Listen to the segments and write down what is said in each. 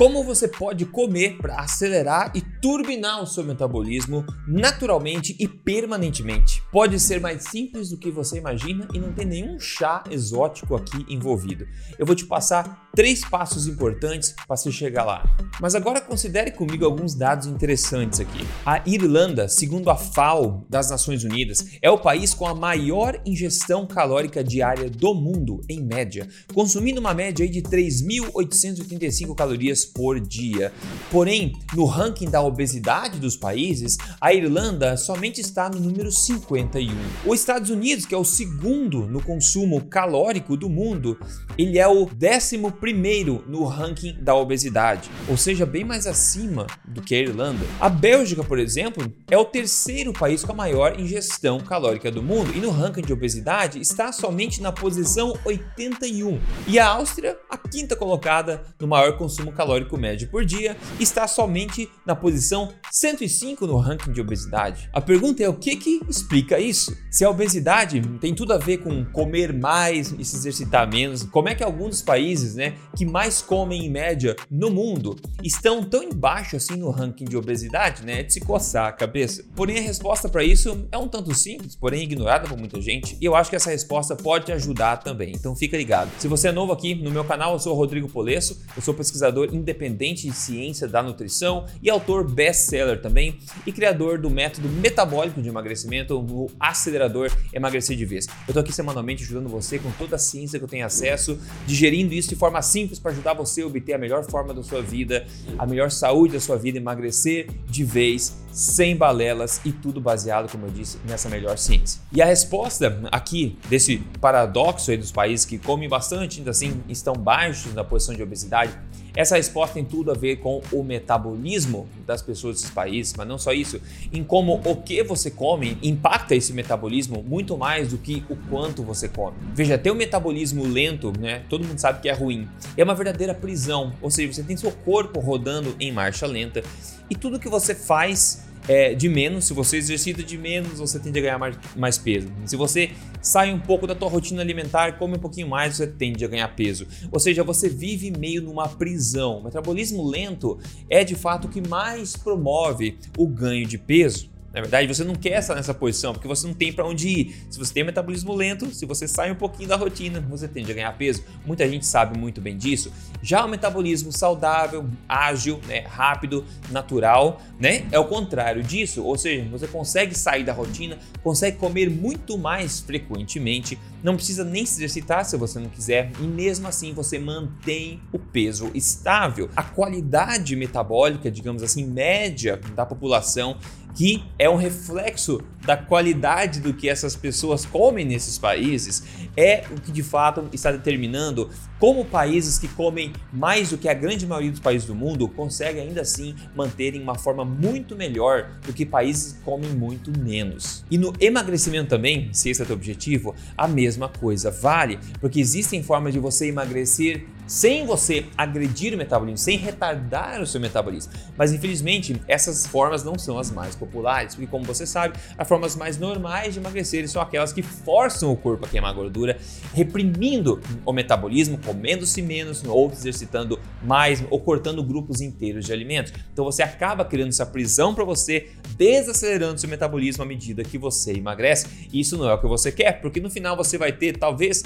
Como você pode comer para acelerar e turbinar o seu metabolismo naturalmente e permanentemente? Pode ser mais simples do que você imagina e não tem nenhum chá exótico aqui envolvido. Eu vou te passar três passos importantes para você chegar lá. Mas agora considere comigo alguns dados interessantes aqui. A Irlanda, segundo a FAO das Nações Unidas, é o país com a maior ingestão calórica diária do mundo, em média, consumindo uma média de 3.885 calorias por dia. Porém, no ranking da obesidade dos países, a Irlanda somente está no número 51. Os Estados Unidos, que é o segundo no consumo calórico do mundo, ele é o décimo primeiro no ranking da obesidade, ou seja, bem mais acima do que a Irlanda. A Bélgica, por exemplo, é o terceiro país com a maior ingestão calórica do mundo e no ranking de obesidade está somente na posição 81. E a Áustria, a quinta colocada no maior consumo calórico médio por dia está somente na posição 105 no ranking de obesidade. A pergunta é o que que explica isso? Se a obesidade tem tudo a ver com comer mais e se exercitar menos, como é que alguns dos países, né, que mais comem em média no mundo estão tão embaixo assim no ranking de obesidade, né? É de se coçar a cabeça. Porém a resposta para isso é um tanto simples, porém ignorada por muita gente, e eu acho que essa resposta pode te ajudar também. Então fica ligado. Se você é novo aqui no meu canal, eu sou Rodrigo Polesso, eu sou pesquisador independente de ciência da nutrição e autor best-seller também e criador do método metabólico de emagrecimento, o acelerador emagrecer de vez. Eu tô aqui semanalmente ajudando você com toda a ciência que eu tenho acesso, digerindo isso de forma simples para ajudar você a obter a melhor forma da sua vida, a melhor saúde da sua vida, emagrecer de vez, sem balelas e tudo baseado, como eu disse, nessa melhor ciência. E a resposta aqui desse paradoxo aí dos países que comem bastante, ainda assim estão baixos na posição de obesidade, essa resposta tem tudo a ver com o metabolismo das pessoas desses países, mas não só isso, em como o que você come impacta esse metabolismo muito mais do que o quanto você come. Veja, ter um metabolismo lento, né? Todo mundo sabe que é ruim. É uma verdadeira prisão, ou seja, você tem seu corpo rodando em marcha lenta e tudo que você faz é, de menos, se você exercita de menos, você tende a ganhar mais, mais, peso. Se você sai um pouco da tua rotina alimentar, come um pouquinho mais, você tende a ganhar peso. Ou seja, você vive meio numa prisão. O metabolismo lento é de fato o que mais promove o ganho de peso. Na verdade, você não quer estar nessa posição porque você não tem para onde ir. Se você tem metabolismo lento, se você sai um pouquinho da rotina, você tende a ganhar peso. Muita gente sabe muito bem disso. Já o metabolismo saudável, ágil, né, rápido, natural, né, é o contrário disso. Ou seja, você consegue sair da rotina, consegue comer muito mais frequentemente, não precisa nem se exercitar se você não quiser e mesmo assim você mantém o peso estável. A qualidade metabólica, digamos assim, média da população que é um reflexo da qualidade do que essas pessoas comem nesses países, é o que de fato está determinando como países que comem mais do que a grande maioria dos países do mundo conseguem ainda assim manterem uma forma muito melhor do que países que comem muito menos. E no emagrecimento também, se esse é o teu objetivo, a mesma coisa vale, porque existem formas de você emagrecer sem você agredir o metabolismo, sem retardar o seu metabolismo. Mas infelizmente, essas formas não são as mais populares, porque como você sabe, as formas mais normais de emagrecer são aquelas que forçam o corpo a queimar gordura, reprimindo o metabolismo, comendo-se menos ou exercitando mais ou cortando grupos inteiros de alimentos. Então você acaba criando essa prisão para você, desacelerando seu metabolismo à medida que você emagrece. E isso não é o que você quer, porque no final você vai ter talvez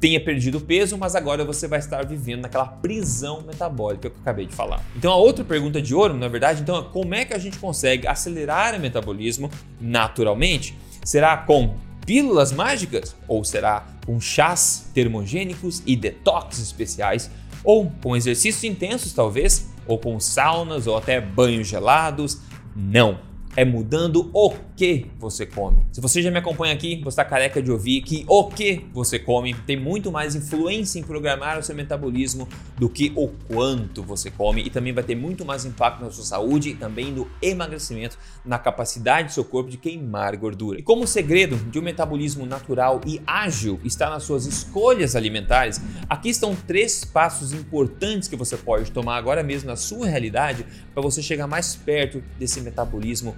tenha perdido peso, mas agora você vai estar vivendo naquela prisão metabólica que eu acabei de falar. Então a outra pergunta de ouro, na verdade, então é como é que a gente consegue acelerar o metabolismo naturalmente? Será com pílulas mágicas ou será com chás termogênicos e detox especiais ou com exercícios intensos talvez, ou com saunas ou até banhos gelados? Não é mudando o que você come. Se você já me acompanha aqui, você está careca de ouvir que o que você come tem muito mais influência em programar o seu metabolismo do que o quanto você come e também vai ter muito mais impacto na sua saúde e também no emagrecimento, na capacidade do seu corpo de queimar gordura. E como o segredo de um metabolismo natural e ágil está nas suas escolhas alimentares, aqui estão três passos importantes que você pode tomar agora mesmo na sua realidade para você chegar mais perto desse metabolismo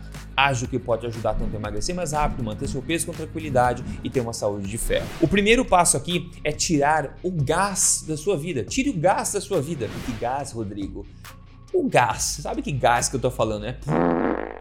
ágil que pode ajudar tanto a emagrecer mais rápido, manter seu peso com tranquilidade e ter uma saúde de ferro. O primeiro passo aqui é tirar o gás da sua vida. Tire o gás da sua vida. Que gás, Rodrigo? o gás. Sabe que gás que eu tô falando, né?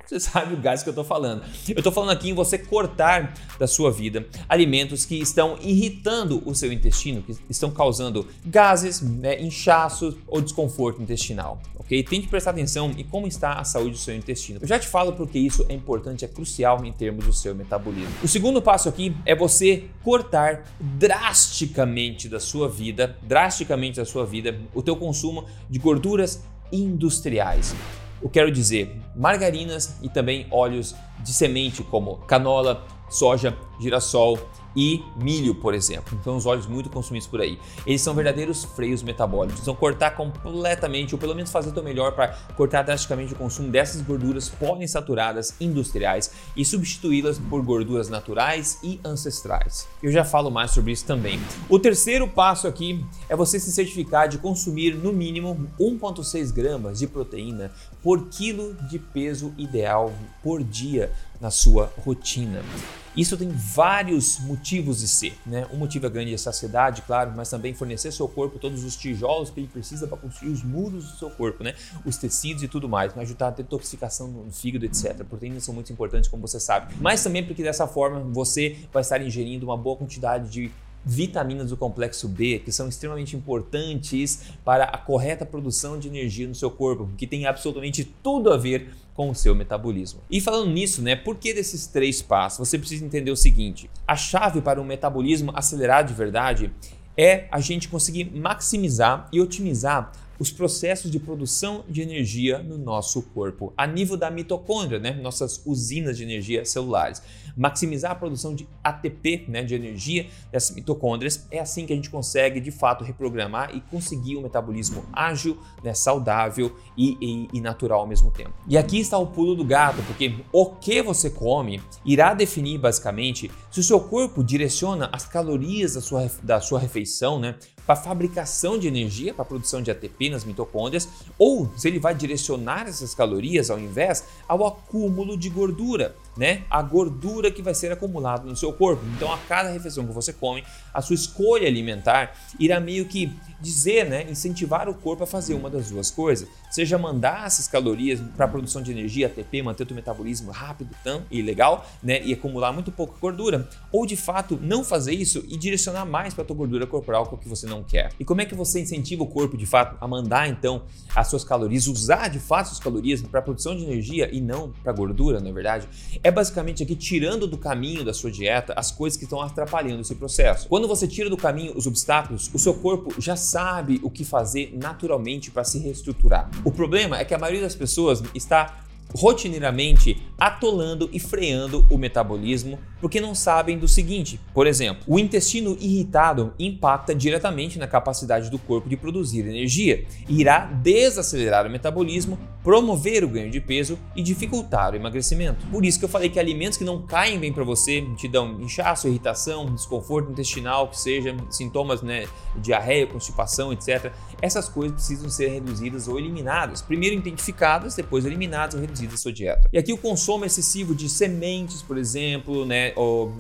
Você sabe o gás que eu tô falando. Eu tô falando aqui em você cortar da sua vida alimentos que estão irritando o seu intestino, que estão causando gases, né, inchaços ou desconforto intestinal, ok? Tente prestar atenção em como está a saúde do seu intestino. Eu já te falo porque isso é importante, é crucial em termos do seu metabolismo. O segundo passo aqui é você cortar drasticamente da sua vida, drasticamente da sua vida, o teu consumo de gorduras industriais. Eu quero dizer margarinas e também óleos de semente como canola, soja, girassol, e milho, por exemplo. Então, os óleos muito consumidos por aí. Eles são verdadeiros freios metabólicos. Então, cortar completamente, ou pelo menos fazer o melhor para cortar drasticamente o consumo dessas gorduras poliinsaturadas industriais e substituí-las por gorduras naturais e ancestrais. Eu já falo mais sobre isso também. O terceiro passo aqui é você se certificar de consumir no mínimo 1,6 gramas de proteína por quilo de peso ideal por dia na sua rotina. Isso tem vários motivos de ser, né? Um motivo é grande saciedade, claro, mas também fornecer seu corpo todos os tijolos que ele precisa para construir os muros do seu corpo, né? Os tecidos e tudo mais, para ajudar a detoxificação no fígado, etc. Proteínas são muito importantes, como você sabe, mas também porque dessa forma você vai estar ingerindo uma boa quantidade de vitaminas do complexo B, que são extremamente importantes para a correta produção de energia no seu corpo, que tem absolutamente tudo a ver com o seu metabolismo. E falando nisso, né, por que desses três passos? Você precisa entender o seguinte: a chave para um metabolismo acelerado de verdade é a gente conseguir maximizar e otimizar os processos de produção de energia no nosso corpo, a nível da mitocôndria, né? nossas usinas de energia celulares. Maximizar a produção de ATP, né? de energia dessas mitocôndrias, é assim que a gente consegue de fato reprogramar e conseguir um metabolismo ágil, né? saudável e, e, e natural ao mesmo tempo. E aqui está o pulo do gato, porque o que você come irá definir basicamente se o seu corpo direciona as calorias da sua, da sua refeição né? Para fabricação de energia, para produção de ATP nas mitocôndrias, ou se ele vai direcionar essas calorias ao invés ao acúmulo de gordura né, a gordura que vai ser acumulada no seu corpo. Então, a cada refeição que você come, a sua escolha alimentar irá meio que dizer, né, incentivar o corpo a fazer uma das duas coisas. Seja mandar essas calorias para a produção de energia, ATP, manter o metabolismo rápido tão, e legal, né, e acumular muito pouca gordura, ou de fato não fazer isso e direcionar mais para a tua gordura corporal que é o que você não quer. E como é que você incentiva o corpo de fato a mandar então as suas calorias, usar de fato as calorias para a produção de energia e não para gordura, na verdade? É é basicamente aqui tirando do caminho da sua dieta as coisas que estão atrapalhando esse processo. Quando você tira do caminho os obstáculos, o seu corpo já sabe o que fazer naturalmente para se reestruturar. O problema é que a maioria das pessoas está rotineiramente atolando e freando o metabolismo porque não sabem do seguinte: por exemplo, o intestino irritado impacta diretamente na capacidade do corpo de produzir energia irá desacelerar o metabolismo, promover o ganho de peso e dificultar o emagrecimento. Por isso que eu falei que alimentos que não caem bem para você, te dão inchaço, irritação, desconforto intestinal, que seja sintomas, né, diarreia, constipação, etc. Essas coisas precisam ser reduzidas ou eliminadas. Primeiro identificadas, depois eliminadas ou reduzidas da sua dieta. E aqui o consumo excessivo de sementes, por exemplo, né,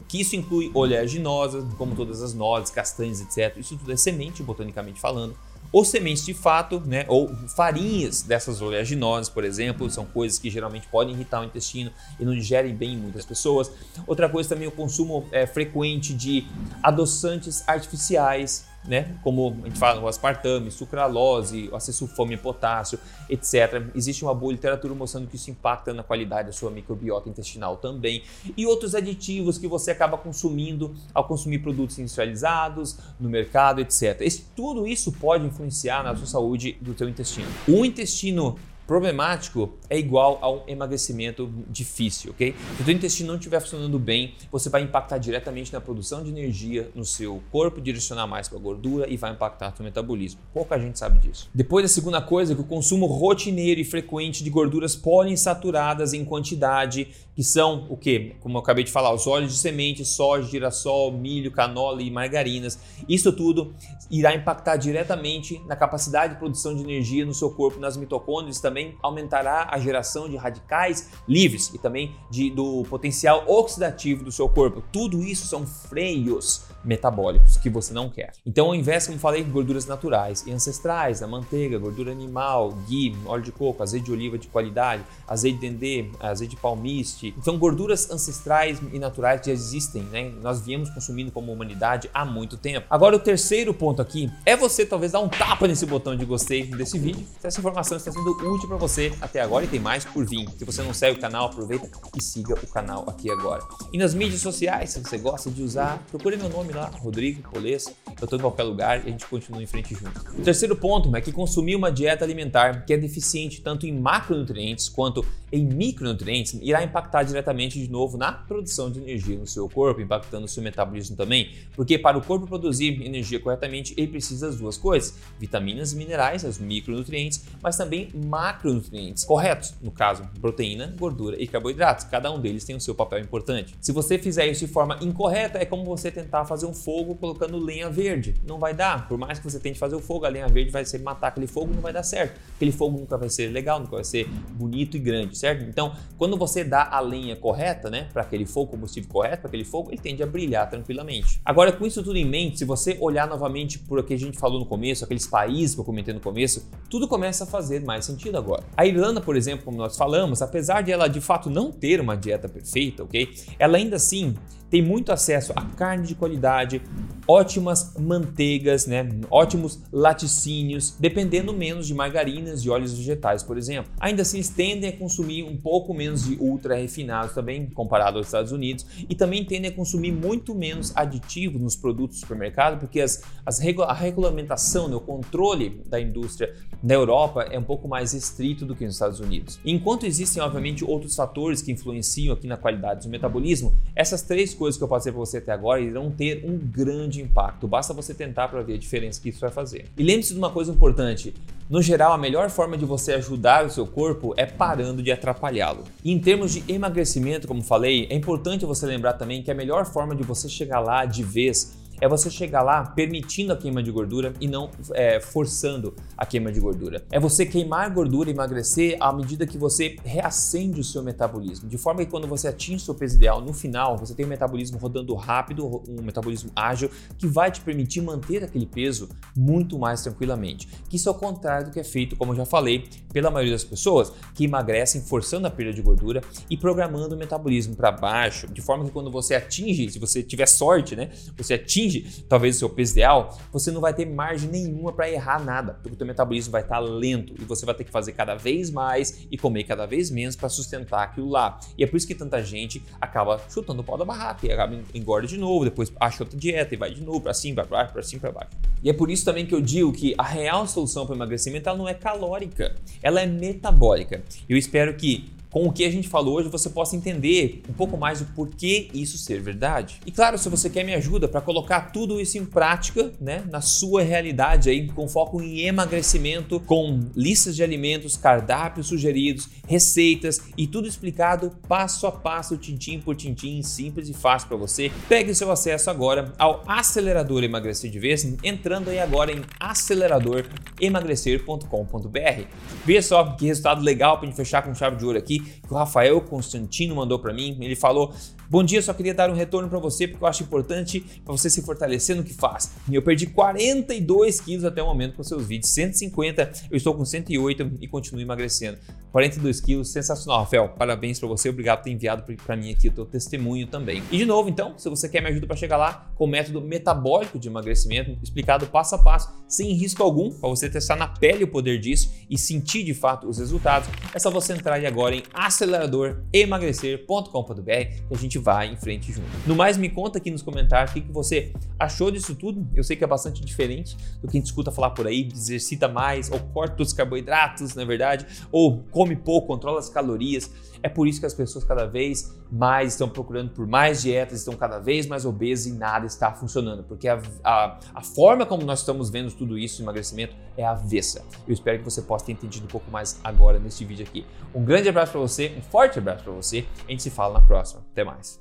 que isso inclui oleaginosas, como todas as nozes, castanhas, etc. Isso tudo é semente, botanicamente falando. Ou sementes de fato, né, ou farinhas dessas oleaginosas, por exemplo, são coisas que geralmente podem irritar o intestino e não digerem bem em muitas pessoas. Outra coisa também o consumo é, frequente de adoçantes artificiais, né? Como a gente fala, o aspartame, sucralose, acesulfame, potássio, etc. Existe uma boa literatura mostrando que isso impacta na qualidade da sua microbiota intestinal também. E outros aditivos que você acaba consumindo ao consumir produtos industrializados no mercado, etc. Esse, tudo isso pode influenciar na sua saúde do teu intestino. O intestino problemático é igual a um emagrecimento difícil, ok? Se o teu intestino não estiver funcionando bem, você vai impactar diretamente na produção de energia no seu corpo, direcionar mais para a gordura e vai impactar o metabolismo. Pouca gente sabe disso. Depois, a segunda coisa é que o consumo rotineiro e frequente de gorduras poliinsaturadas em quantidade, que são o que? Como eu acabei de falar, os óleos de semente, soja, girassol, milho, canola e margarinas. Isso tudo irá impactar diretamente na capacidade de produção de energia no seu corpo, nas mitocôndrias também também aumentará a geração de radicais livres e também de, do potencial oxidativo do seu corpo. Tudo isso são freios metabólicos que você não quer. Então, ao invés, como falei, em gorduras naturais e ancestrais, a manteiga, gordura animal, ghee, óleo de coco, azeite de oliva de qualidade, azeite de dendê, azeite de palmiste, são gorduras ancestrais e naturais que já existem, né? Nós viemos consumindo como humanidade há muito tempo. Agora, o terceiro ponto aqui é você talvez dar um tapa nesse botão de gostei desse vídeo, se essa informação está sendo útil para você até agora e tem mais por vir. Se você não segue o canal, aproveita e siga o canal aqui agora. E nas mídias sociais, se você gosta de usar, procure meu nome lá, Rodrigo Polesso. Eu estou em qualquer lugar e a gente continua em frente junto. O terceiro ponto é que consumir uma dieta alimentar que é deficiente tanto em macronutrientes quanto em micronutrientes irá impactar diretamente de novo na produção de energia no seu corpo, impactando o seu metabolismo também, porque para o corpo produzir energia corretamente, ele precisa das duas coisas: vitaminas e minerais, os micronutrientes, mas também macronutrientes corretos, no caso, proteína, gordura e carboidratos. Cada um deles tem o seu papel importante. Se você fizer isso de forma incorreta, é como você tentar fazer um fogo colocando lenha verde. Não vai dar. Por mais que você tente fazer o fogo, a lenha verde vai ser matar aquele fogo, não vai dar certo. Aquele fogo nunca vai ser legal, nunca vai ser bonito e grande certo? Então, quando você dá a lenha correta, né, para aquele fogo, combustível correto para aquele fogo, ele tende a brilhar tranquilamente. Agora, com isso tudo em mente, se você olhar novamente por o que a gente falou no começo, aqueles países que eu comentei no começo, tudo começa a fazer mais sentido agora. A Irlanda, por exemplo, como nós falamos, apesar de ela de fato não ter uma dieta perfeita, ok? Ela ainda assim tem muito acesso a carne de qualidade, ótimas manteigas, né? ótimos laticínios, dependendo menos de margarinas e óleos vegetais, por exemplo. Ainda assim, eles tendem a consumir um pouco menos de ultra refinados também, comparado aos Estados Unidos, e também tendem a consumir muito menos aditivos nos produtos do supermercado, porque as, as a regulamentação, né? o controle da indústria na Europa é um pouco mais restrito do que nos Estados Unidos. Enquanto existem, obviamente, outros fatores que influenciam aqui na qualidade do metabolismo, essas três coisas que eu passei para você até agora irão ter um grande impacto. Basta você tentar para ver a diferença que isso vai fazer. E lembre-se de uma coisa importante: no geral, a melhor forma de você ajudar o seu corpo é parando de atrapalhá-lo. E em termos de emagrecimento, como falei, é importante você lembrar também que a melhor forma de você chegar lá de vez é você chegar lá permitindo a queima de gordura e não é, forçando a queima de gordura. É você queimar gordura e emagrecer à medida que você reacende o seu metabolismo, de forma que quando você atinge o seu peso ideal, no final você tem um metabolismo rodando rápido, um metabolismo ágil que vai te permitir manter aquele peso muito mais tranquilamente. Que isso é o contrário do que é feito, como eu já falei, pela maioria das pessoas que emagrecem forçando a perda de gordura e programando o metabolismo para baixo, de forma que quando você atinge, se você tiver sorte, né, você atinge atinge talvez o seu peso ideal, você não vai ter margem nenhuma para errar nada, porque o teu metabolismo vai estar tá lento e você vai ter que fazer cada vez mais e comer cada vez menos para sustentar aquilo lá. E é por isso que tanta gente acaba chutando o pau da barraca e acaba engorda de novo, depois acha outra dieta e vai de novo para cima, para baixo, para cima, para baixo. E é por isso também que eu digo que a real solução para emagrecimento ela não é calórica, ela é metabólica. Eu espero que com o que a gente falou hoje, você possa entender um pouco mais do porquê isso ser verdade. E claro, se você quer me ajuda para colocar tudo isso em prática, né, na sua realidade aí, com foco em emagrecimento, com listas de alimentos, cardápios sugeridos, receitas e tudo explicado passo a passo, tintim por tintim, simples e fácil para você, pegue seu acesso agora ao acelerador emagrecer de vez, entrando aí agora em aceleradoremagrecer.com.br. Veja só que resultado legal para gente fechar com chave de ouro aqui que o Rafael Constantino mandou para mim. Ele falou: Bom dia, só queria dar um retorno para você porque eu acho importante para você se fortalecer no que faz. Eu perdi 42 quilos até o momento com seus vídeos, 150, eu estou com 108 e continuo emagrecendo. 42 quilos, sensacional, Rafael. Parabéns para você, obrigado por ter enviado para mim aqui o teu testemunho também. E de novo, então, se você quer me ajuda para chegar lá com o método metabólico de emagrecimento, explicado passo a passo, sem risco algum, para você testar na pele o poder disso e sentir de fato os resultados, é só você entrar agora em aceleradoremagrecer.com.br que a vai em frente junto. No mais, me conta aqui nos comentários o que, que você achou disso tudo. Eu sei que é bastante diferente do que a gente escuta falar por aí, exercita mais, ou corta os carboidratos, na é verdade, ou come pouco, controla as calorias. É por isso que as pessoas cada vez mais estão procurando por mais dietas, estão cada vez mais obesas e nada está funcionando, porque a, a, a forma como nós estamos vendo tudo isso, emagrecimento, é avessa. Eu espero que você possa ter entendido um pouco mais agora neste vídeo aqui. Um grande abraço para você, um forte abraço para você, a gente se fala na próxima. Até mais.